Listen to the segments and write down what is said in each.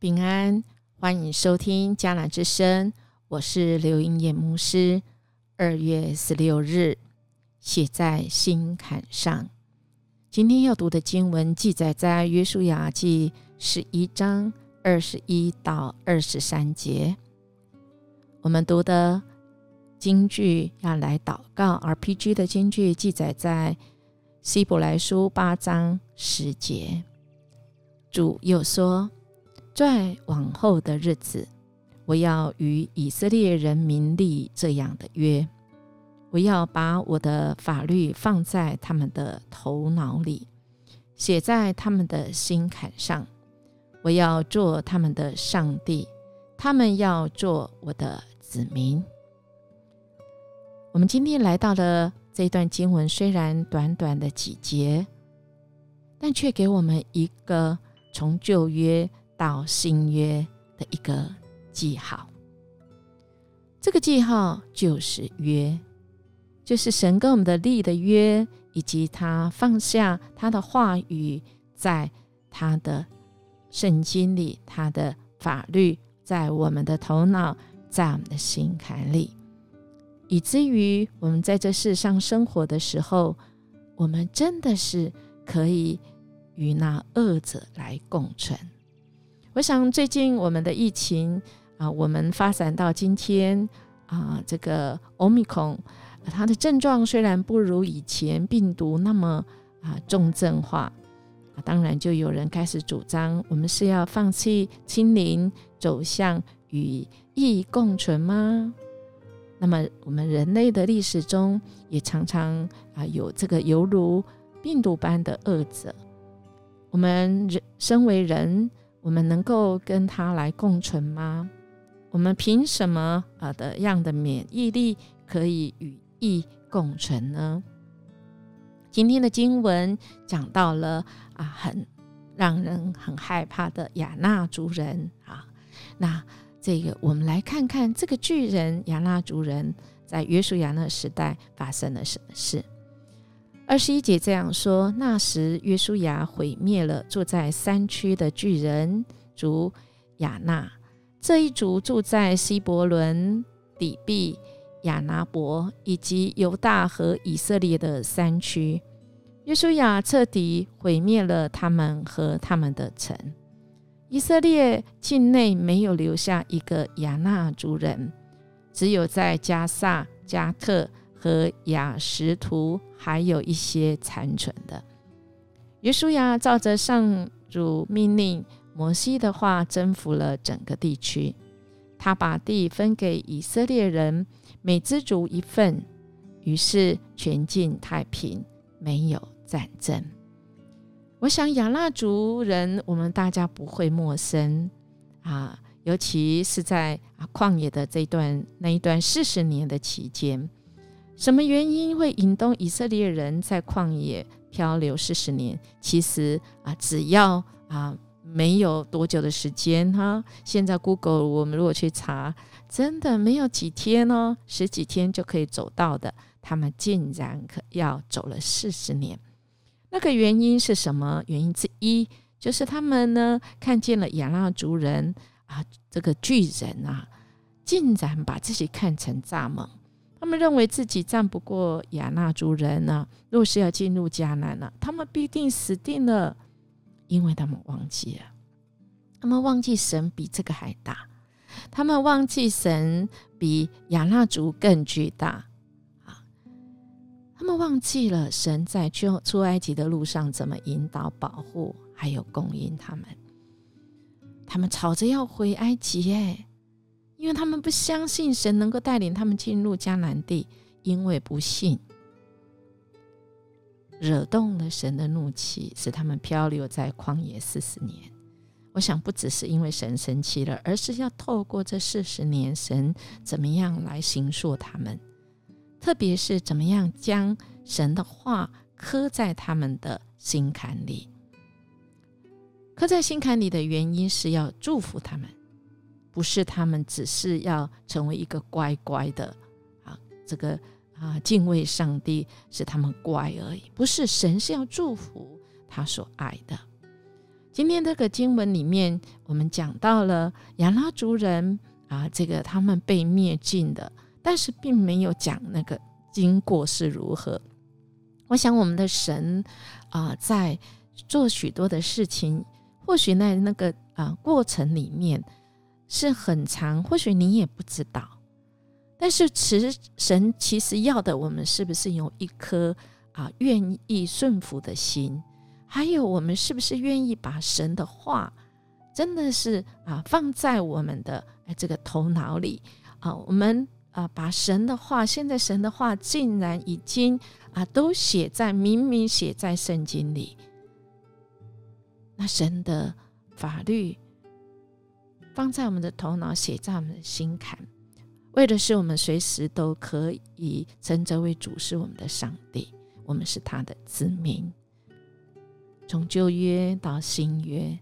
平安，欢迎收听迦南之声，我是刘英叶牧师。二月十六日，写在心坎上。今天要读的经文记载在约书亚记十一章二十一到二十三节。我们读的经句要来祷告，RPG 的经句记载在希伯来书八章十节。主又说。在往后的日子，我要与以色列人民立这样的约：我要把我的法律放在他们的头脑里，写在他们的心坎上。我要做他们的上帝，他们要做我的子民。我们今天来到了这段经文，虽然短短的几节，但却给我们一个从旧约。到新约的一个记号，这个记号就是约，就是神跟我们的立的约，以及他放下他的话语，在他的圣经里，他的法律在我们的头脑，在我们的心坎里，以至于我们在这世上生活的时候，我们真的是可以与那恶者来共存。我想最近我们的疫情啊，我们发展到今天啊，这个奥密克戎，它的症状虽然不如以前病毒那么啊重症化啊，当然就有人开始主张，我们是要放弃清零，走向与疫共存吗？那么我们人类的历史中也常常啊有这个犹如病毒般的恶者，我们人身为人。我们能够跟他来共存吗？我们凭什么啊的样的免疫力可以与疫共存呢？今天的经文讲到了啊，很让人很害怕的亚纳族人啊。那这个我们来看看这个巨人亚纳族人在约书亚那时代发生了什么事。二十一节这样说：那时约书亚毁灭了住在山区的巨人族亚纳，这一族住在西伯伦、底壁、亚拿伯以及犹大和以色列的山区。约书亚彻底毁灭了他们和他们的城，以色列境内没有留下一个亚纳族人，只有在加萨、加特。和雅什图还有一些残存的。约书亚照着上主命令摩西的话，征服了整个地区。他把地分给以色列人，每支族一份，于是全境太平，没有战争。我想亚纳族人，我们大家不会陌生啊，尤其是在啊旷野的这段那一段四十年的期间。什么原因会引动以色列人在旷野漂流四十年？其实啊，只要啊没有多久的时间哈。现在 Google 我们如果去查，真的没有几天哦，十几天就可以走到的。他们竟然可要走了四十年，那个原因是什么？原因之一就是他们呢看见了亚拉族人啊，这个巨人啊，竟然把自己看成蚱蜢。他们认为自己战不过亚纳族人呢，若是要进入迦南呢，他们必定死定了，因为他们忘记了，他们忘记神比这个还大，他们忘记神比亚纳族更巨大。啊，他们忘记了神在去出埃及的路上怎么引导、保护，还有供应他们，他们吵着要回埃及，哎。因为他们不相信神能够带领他们进入迦南地，因为不信，惹动了神的怒气，使他们漂流在旷野四十年。我想不只是因为神生气了，而是要透过这四十年，神怎么样来行塑他们，特别是怎么样将神的话刻在他们的心坎里。刻在心坎里的原因是要祝福他们。不是他们只是要成为一个乖乖的啊，这个啊敬畏上帝是他们乖而已。不是神是要祝福他所爱的。今天这个经文里面，我们讲到了亚拉族人啊，这个他们被灭尽的，但是并没有讲那个经过是如何。我想我们的神啊，在做许多的事情，或许在那个啊过程里面是很长，或许你也不知道。但是，其神其实要的，我们是不是有一颗啊愿意顺服的心？还有，我们是不是愿意把神的话，真的是啊放在我们的哎这个头脑里啊？我们啊把神的话，现在神的话竟然已经啊都写在明明写在圣经里。那神的法律放在我们的头脑，写在我们的心坎，为的是我们随时都可以称这位主是我们的上帝，我们是他的子民。从旧约到新约，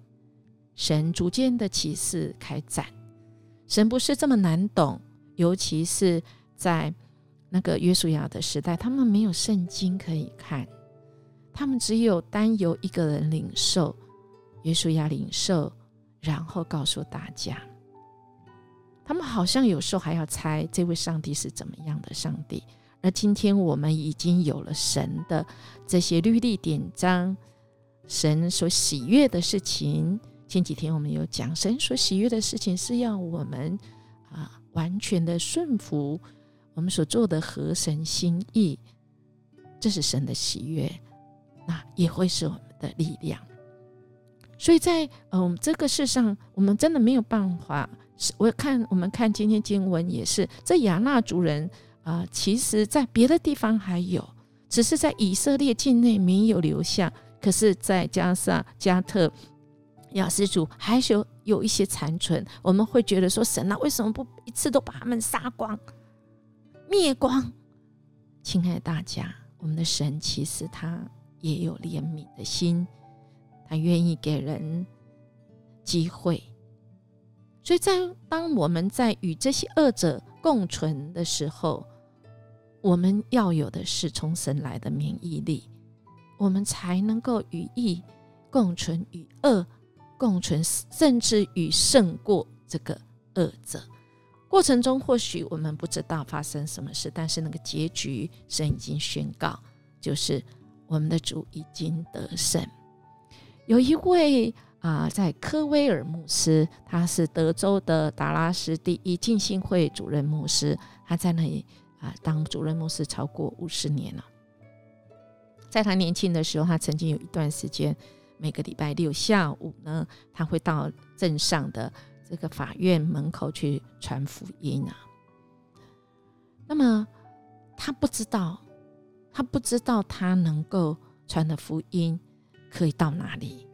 神逐渐的启示开展。神不是这么难懂，尤其是在那个约书亚的时代，他们没有圣经可以看，他们只有单由一个人领受，约书亚领受，然后告诉大家。他们好像有时候还要猜这位上帝是怎么样的上帝。而今天我们已经有了神的这些律例典章。神所喜悦的事情，前几天我们有讲，神所喜悦的事情是要我们啊完全的顺服，我们所做的合神心意，这是神的喜悦，那也会是我们的力量。所以在嗯这个世上，我们真的没有办法。我看我们看今天经文也是，这亚纳族人啊，其实在别的地方还有，只是在以色列境内没有留下。可是，在加沙、加特、雅斯族，还是有有一些残存。我们会觉得说：“神啊，为什么不一次都把他们杀光、灭光？”亲爱的大家，我们的神其实他也有怜悯的心，他愿意给人机会。所以在当我们在与这些恶者共存的时候，我们要有的是从神来的免疫力。我们才能够与义共存，与恶共存，甚至与胜过这个恶者。过程中或许我们不知道发生什么事，但是那个结局神已经宣告，就是我们的主已经得胜。有一位啊，在科威尔牧师，他是德州的达拉斯第一浸信会主任牧师，他在那里啊当主任牧师超过五十年了。在他年轻的时候，他曾经有一段时间，每个礼拜六下午呢，他会到镇上的这个法院门口去传福音啊。那么他不知道，他不知道他能够传的福音可以到哪里。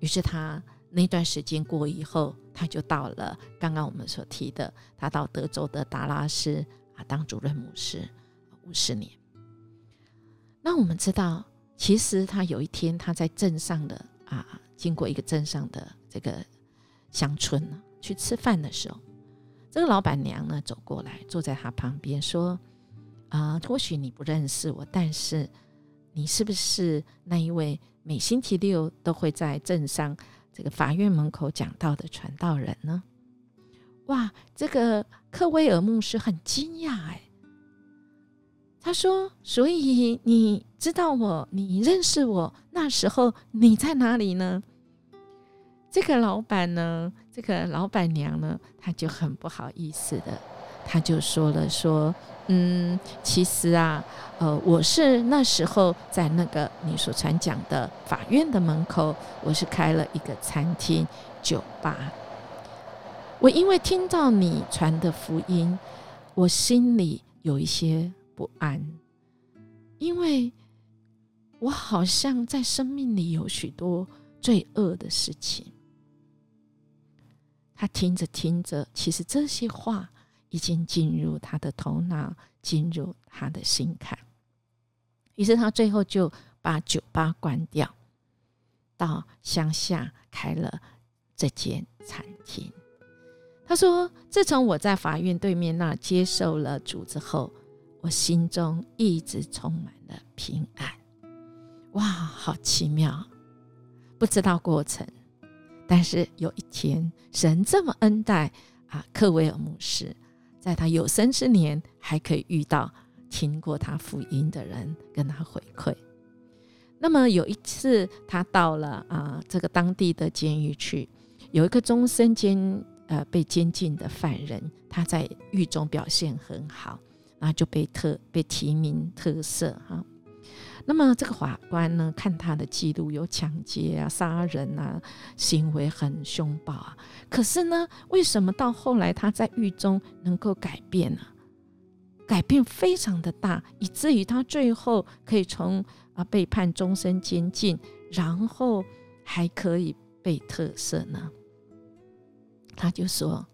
于是他那段时间过以后，他就到了刚刚我们所提的，他到德州的达拉斯啊当主任牧师五十年。那我们知道，其实他有一天他在镇上的啊，经过一个镇上的这个乡村呢，去吃饭的时候，这个老板娘呢走过来，坐在他旁边说：“啊，或许你不认识我，但是你是不是那一位每星期六都会在镇上这个法院门口讲道的传道人呢？”哇，这个克威尔牧师很惊讶，哎。他说：“所以你知道我，你认识我，那时候你在哪里呢？”这个老板呢，这个老板娘呢，他就很不好意思的，他就说了：“说，嗯，其实啊，呃，我是那时候在那个你所传讲的法院的门口，我是开了一个餐厅酒吧。我因为听到你传的福音，我心里有一些。”不安，因为我好像在生命里有许多罪恶的事情。他听着听着，其实这些话已经进入他的头脑，进入他的心坎。于是他最后就把酒吧关掉，到乡下开了这间餐厅。他说：“自从我在法院对面那接受了主之后。”我心中一直充满了平安，哇，好奇妙！不知道过程。但是有一天，神这么恩待啊，克维尔牧师，在他有生之年还可以遇到听过他福音的人，跟他回馈。那么有一次，他到了啊这个当地的监狱去，有一个终身监呃被监禁的犯人，他在狱中表现很好，然后就被特被提名特赦哈。那么这个法官呢，看他的记录有抢劫啊、杀人啊，行为很凶暴啊。可是呢，为什么到后来他在狱中能够改变呢？改变非常的大，以至于他最后可以从啊被判终身监禁，然后还可以被特赦呢？他就说，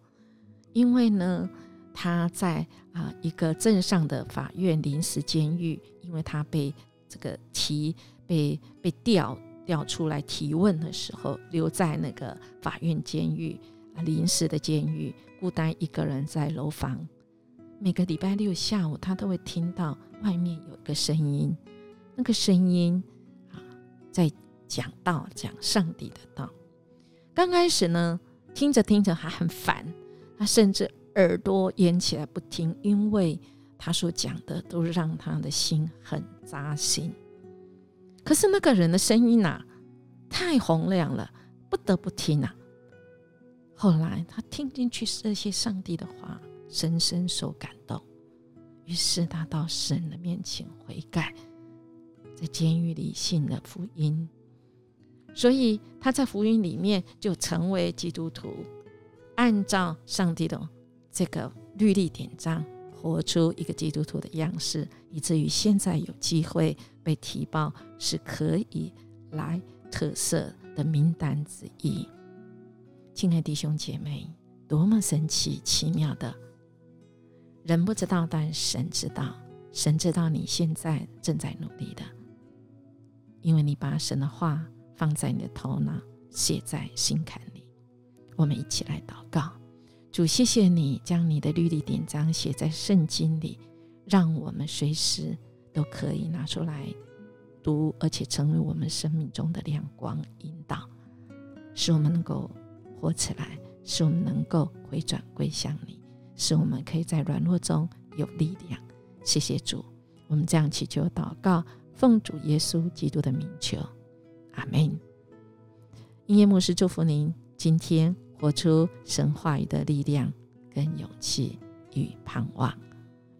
因为呢，他在啊一个镇上的法院临时监狱，因为他被。这个提被被调调出来提问的时候，留在那个法院监狱啊，临时的监狱，孤单一个人在楼房。每个礼拜六下午，他都会听到外面有一个声音，那个声音啊，在讲道，讲上帝的道。刚开始呢，听着听着还很烦，他甚至耳朵掩起来不听，因为。他所讲的都让他的心很扎心，可是那个人的声音呐，太洪亮了，不得不听啊。后来他听进去这些上帝的话，深深受感动，于是他到神的面前悔改，在监狱里信了福音，所以他在福音里面就成为基督徒，按照上帝的这个律例典章。活出一个基督徒的样式，以至于现在有机会被提报，是可以来特色的名单之一。亲爱弟兄姐妹，多么神奇奇妙的！人不知道，但神知道。神知道你现在正在努力的，因为你把神的话放在你的头脑，写在心坎里。我们一起来祷告。主，谢谢你将你的律例典章写在圣经里，让我们随时都可以拿出来读，而且成为我们生命中的亮光引导，使我们能够活起来，使我们能够回转归向你，使我们可以在软弱中有力量。谢谢主，我们这样祈求祷告，奉主耶稣基督的名求，阿门。音乐牧师祝福您今天。活出神话语的力量、跟勇气与盼望。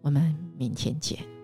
我们明天见。